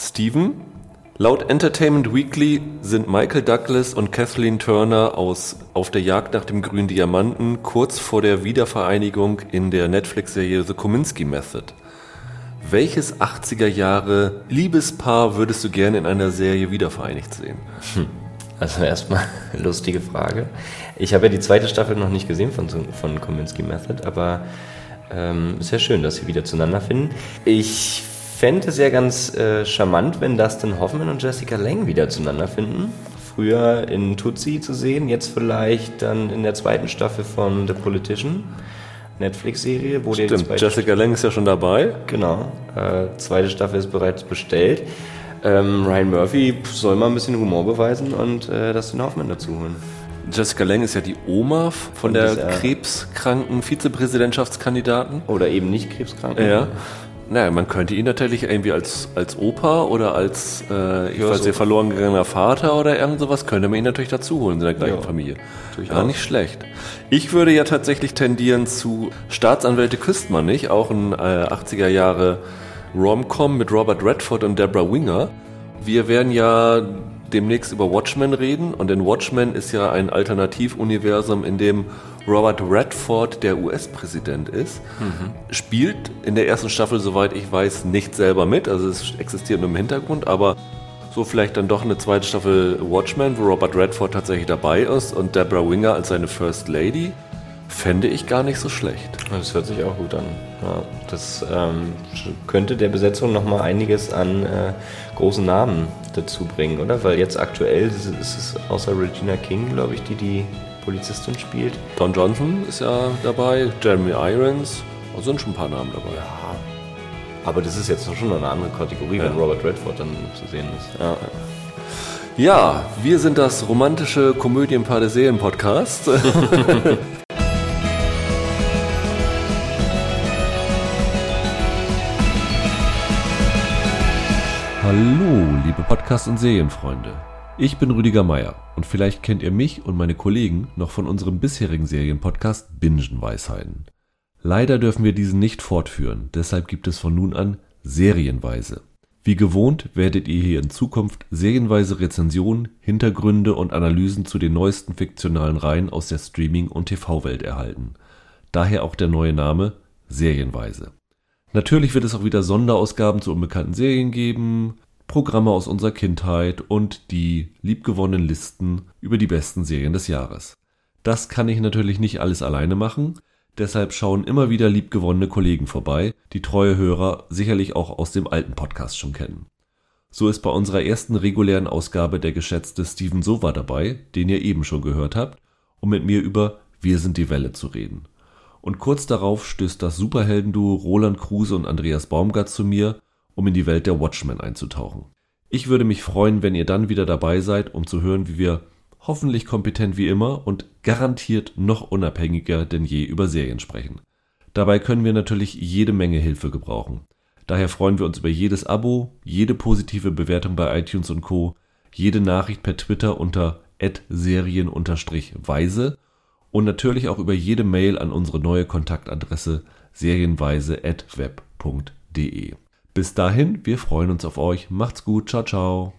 Steven, laut Entertainment Weekly sind Michael Douglas und Kathleen Turner aus Auf der Jagd nach dem grünen Diamanten kurz vor der Wiedervereinigung in der Netflix-Serie The Kominsky Method. Welches 80er Jahre Liebespaar würdest du gerne in einer Serie wiedervereinigt sehen? Hm. Also erstmal lustige Frage. Ich habe ja die zweite Staffel noch nicht gesehen von, von Kominsky Method, aber ähm, sehr schön, dass sie wieder zueinander finden. Ich fände es ja ganz äh, charmant, wenn Dustin Hoffman und Jessica Lange wieder zueinander finden. Früher in Tutsi zu sehen, jetzt vielleicht dann in der zweiten Staffel von The Politician. Netflix-Serie, wo Stimmt, Jessica Lange ist ja schon dabei. Genau, äh, zweite Staffel ist bereits bestellt. Ähm, Ryan Murphy soll mal ein bisschen Humor beweisen und äh, Dustin Hoffman dazu holen. Jessica Lange ist ja die Oma von der krebskranken Vizepräsidentschaftskandidaten. Oder eben nicht krebskranken. Ja. Naja, man könnte ihn natürlich irgendwie als, als Opa oder als, äh, ich ja, weiß nicht, verloren gegangener Vater oder irgend sowas, könnte man ihn natürlich dazu holen in der gleichen ja, Familie. Gar nicht schlecht. Ich würde ja tatsächlich tendieren zu Staatsanwälte küsst man nicht, auch ein äh, 80er Jahre Rom-Com mit Robert Redford und Deborah Winger. Wir werden ja demnächst über Watchmen reden und in Watchmen ist ja ein Alternativuniversum, in dem Robert Redford der US-Präsident ist. Mhm. Spielt in der ersten Staffel, soweit ich weiß, nicht selber mit, also es existiert nur im Hintergrund, aber so vielleicht dann doch eine zweite Staffel Watchmen, wo Robert Redford tatsächlich dabei ist und Deborah Winger als seine First Lady. Fände ich gar nicht so schlecht. Das hört sich auch gut an. Ja, das ähm, könnte der Besetzung nochmal einiges an äh, großen Namen dazu bringen, oder? Weil jetzt aktuell ist es außer Regina King, glaube ich, die die Polizistin spielt. Don Johnson ist ja dabei, Jeremy Irons, da sind schon ein paar Namen dabei. Ja, aber das ist jetzt schon eine andere Kategorie, ja. wenn Robert Redford dann zu sehen ist. Ja. Ja, wir sind das romantische Komödienpaar der Seelen-Podcast. Hallo, liebe Podcast- und Serienfreunde. Ich bin Rüdiger Meier und vielleicht kennt ihr mich und meine Kollegen noch von unserem bisherigen Serienpodcast Bingenweisheiten. Leider dürfen wir diesen nicht fortführen, deshalb gibt es von nun an Serienweise. Wie gewohnt werdet ihr hier in Zukunft serienweise Rezensionen, Hintergründe und Analysen zu den neuesten fiktionalen Reihen aus der Streaming- und TV-Welt erhalten. Daher auch der neue Name Serienweise. Natürlich wird es auch wieder Sonderausgaben zu unbekannten Serien geben, Programme aus unserer Kindheit und die liebgewonnenen Listen über die besten Serien des Jahres. Das kann ich natürlich nicht alles alleine machen, deshalb schauen immer wieder liebgewonnene Kollegen vorbei, die treue Hörer sicherlich auch aus dem alten Podcast schon kennen. So ist bei unserer ersten regulären Ausgabe der geschätzte Steven Sova dabei, den ihr eben schon gehört habt, um mit mir über Wir sind die Welle zu reden und kurz darauf stößt das Superheldenduo Roland Kruse und Andreas Baumgart zu mir, um in die Welt der Watchmen einzutauchen. Ich würde mich freuen, wenn ihr dann wieder dabei seid, um zu hören, wie wir hoffentlich kompetent wie immer und garantiert noch unabhängiger denn je über Serien sprechen. Dabei können wir natürlich jede Menge Hilfe gebrauchen. Daher freuen wir uns über jedes Abo, jede positive Bewertung bei iTunes und Co., jede Nachricht per Twitter unter serien-weise und natürlich auch über jede Mail an unsere neue Kontaktadresse serienweise.web.de. Bis dahin, wir freuen uns auf euch. Macht's gut. Ciao, ciao.